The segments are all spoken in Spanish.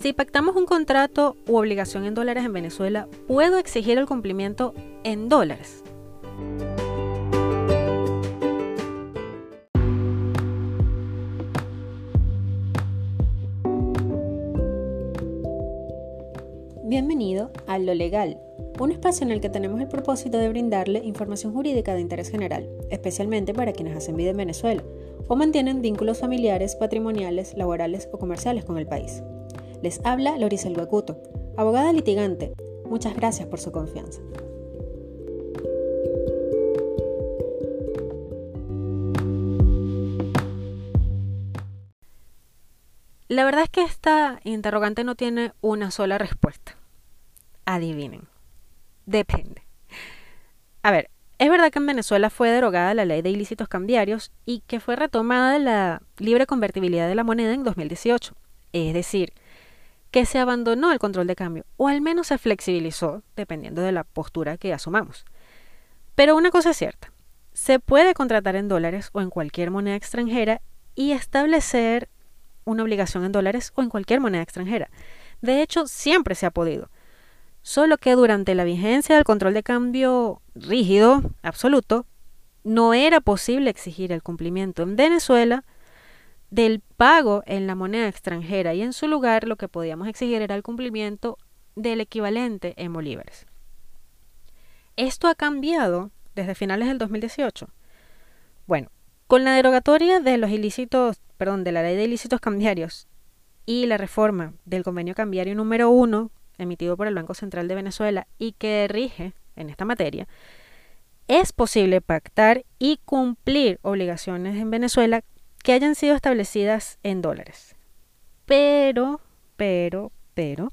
Si pactamos un contrato u obligación en dólares en Venezuela, ¿puedo exigir el cumplimiento en dólares? Bienvenido a Lo Legal, un espacio en el que tenemos el propósito de brindarle información jurídica de interés general, especialmente para quienes hacen vida en Venezuela o mantienen vínculos familiares, patrimoniales, laborales o comerciales con el país. Les habla Lorisa Guacuto, abogada litigante. Muchas gracias por su confianza. La verdad es que esta interrogante no tiene una sola respuesta. Adivinen. Depende. A ver, es verdad que en Venezuela fue derogada la ley de ilícitos cambiarios y que fue retomada la libre convertibilidad de la moneda en 2018. Es decir, que se abandonó el control de cambio, o al menos se flexibilizó, dependiendo de la postura que asumamos. Pero una cosa es cierta, se puede contratar en dólares o en cualquier moneda extranjera y establecer una obligación en dólares o en cualquier moneda extranjera. De hecho, siempre se ha podido. Solo que durante la vigencia del control de cambio rígido, absoluto, no era posible exigir el cumplimiento en Venezuela del pago en la moneda extranjera y en su lugar lo que podíamos exigir era el cumplimiento del equivalente en bolívares. Esto ha cambiado desde finales del 2018. Bueno, con la derogatoria de los ilícitos, perdón, de la ley de ilícitos cambiarios y la reforma del convenio cambiario número 1 emitido por el Banco Central de Venezuela y que rige en esta materia, es posible pactar y cumplir obligaciones en Venezuela que hayan sido establecidas en dólares. Pero, pero, pero,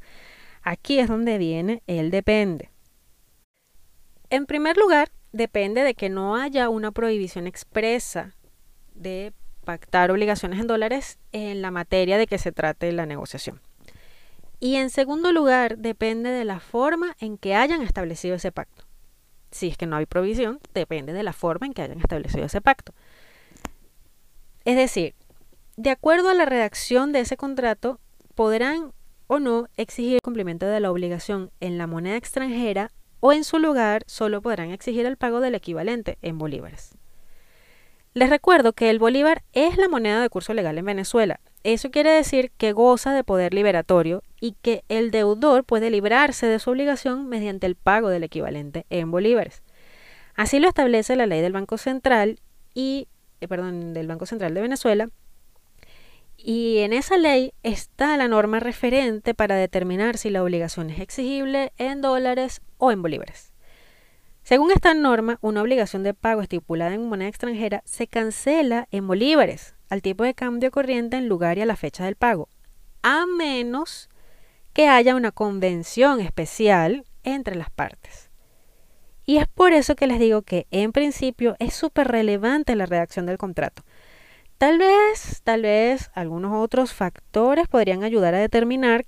aquí es donde viene el depende. En primer lugar, depende de que no haya una prohibición expresa de pactar obligaciones en dólares en la materia de que se trate la negociación. Y en segundo lugar, depende de la forma en que hayan establecido ese pacto. Si es que no hay provisión, depende de la forma en que hayan establecido ese pacto. Es decir, de acuerdo a la redacción de ese contrato, podrán o no exigir el cumplimiento de la obligación en la moneda extranjera o en su lugar solo podrán exigir el pago del equivalente en bolívares. Les recuerdo que el bolívar es la moneda de curso legal en Venezuela. Eso quiere decir que goza de poder liberatorio y que el deudor puede librarse de su obligación mediante el pago del equivalente en bolívares. Así lo establece la ley del Banco Central y eh, perdón, del Banco Central de Venezuela. Y en esa ley está la norma referente para determinar si la obligación es exigible en dólares o en bolívares. Según esta norma, una obligación de pago estipulada en moneda extranjera se cancela en bolívares al tipo de cambio corriente en lugar y a la fecha del pago, a menos que haya una convención especial entre las partes. Y es por eso que les digo que en principio es súper relevante la redacción del contrato. Tal vez, tal vez algunos otros factores podrían ayudar a determinar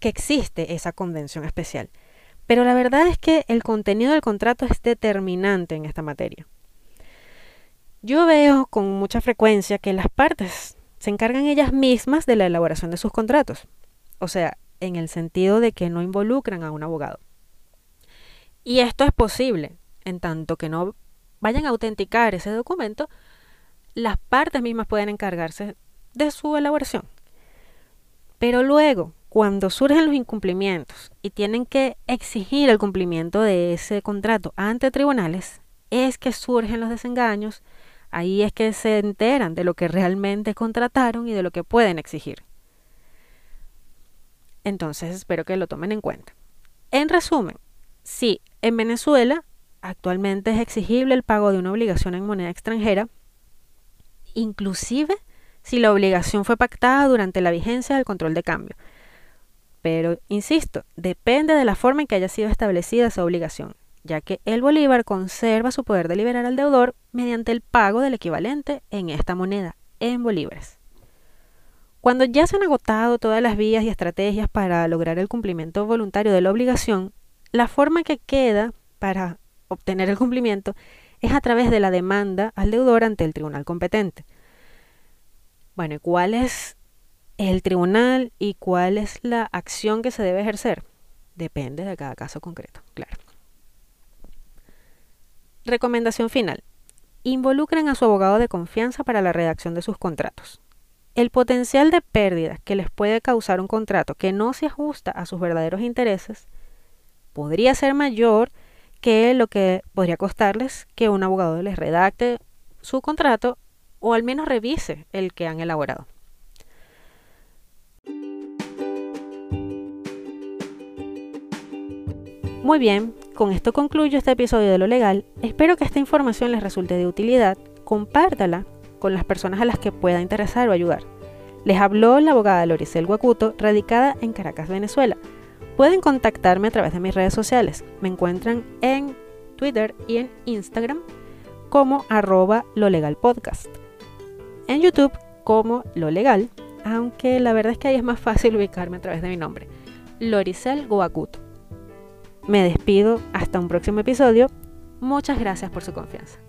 que existe esa convención especial. Pero la verdad es que el contenido del contrato es determinante en esta materia. Yo veo con mucha frecuencia que las partes se encargan ellas mismas de la elaboración de sus contratos. O sea, en el sentido de que no involucran a un abogado. Y esto es posible, en tanto que no vayan a autenticar ese documento, las partes mismas pueden encargarse de su elaboración. Pero luego, cuando surgen los incumplimientos y tienen que exigir el cumplimiento de ese contrato ante tribunales, es que surgen los desengaños, ahí es que se enteran de lo que realmente contrataron y de lo que pueden exigir. Entonces espero que lo tomen en cuenta. En resumen, Sí, en Venezuela actualmente es exigible el pago de una obligación en moneda extranjera, inclusive si la obligación fue pactada durante la vigencia del control de cambio. Pero, insisto, depende de la forma en que haya sido establecida esa obligación, ya que el Bolívar conserva su poder de liberar al deudor mediante el pago del equivalente en esta moneda, en bolívares. Cuando ya se han agotado todas las vías y estrategias para lograr el cumplimiento voluntario de la obligación, la forma que queda para obtener el cumplimiento es a través de la demanda al deudor ante el tribunal competente. Bueno, ¿y cuál es el tribunal y cuál es la acción que se debe ejercer depende de cada caso concreto, claro. Recomendación final. Involucren a su abogado de confianza para la redacción de sus contratos. El potencial de pérdida que les puede causar un contrato que no se ajusta a sus verdaderos intereses podría ser mayor que lo que podría costarles que un abogado les redacte su contrato o al menos revise el que han elaborado. Muy bien, con esto concluyo este episodio de lo legal. Espero que esta información les resulte de utilidad. Compártala con las personas a las que pueda interesar o ayudar. Les habló la abogada Loricel Guacuto, radicada en Caracas, Venezuela. Pueden contactarme a través de mis redes sociales. Me encuentran en Twitter y en Instagram como arroba lo legal podcast. En YouTube como lo legal, aunque la verdad es que ahí es más fácil ubicarme a través de mi nombre, Loricel Guacuto. Me despido hasta un próximo episodio. Muchas gracias por su confianza.